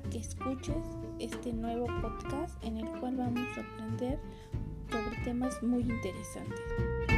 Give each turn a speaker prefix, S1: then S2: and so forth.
S1: que escuches este nuevo podcast en el cual vamos a aprender sobre temas muy interesantes.